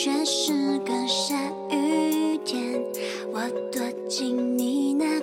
却是个下雨天，我躲进你那。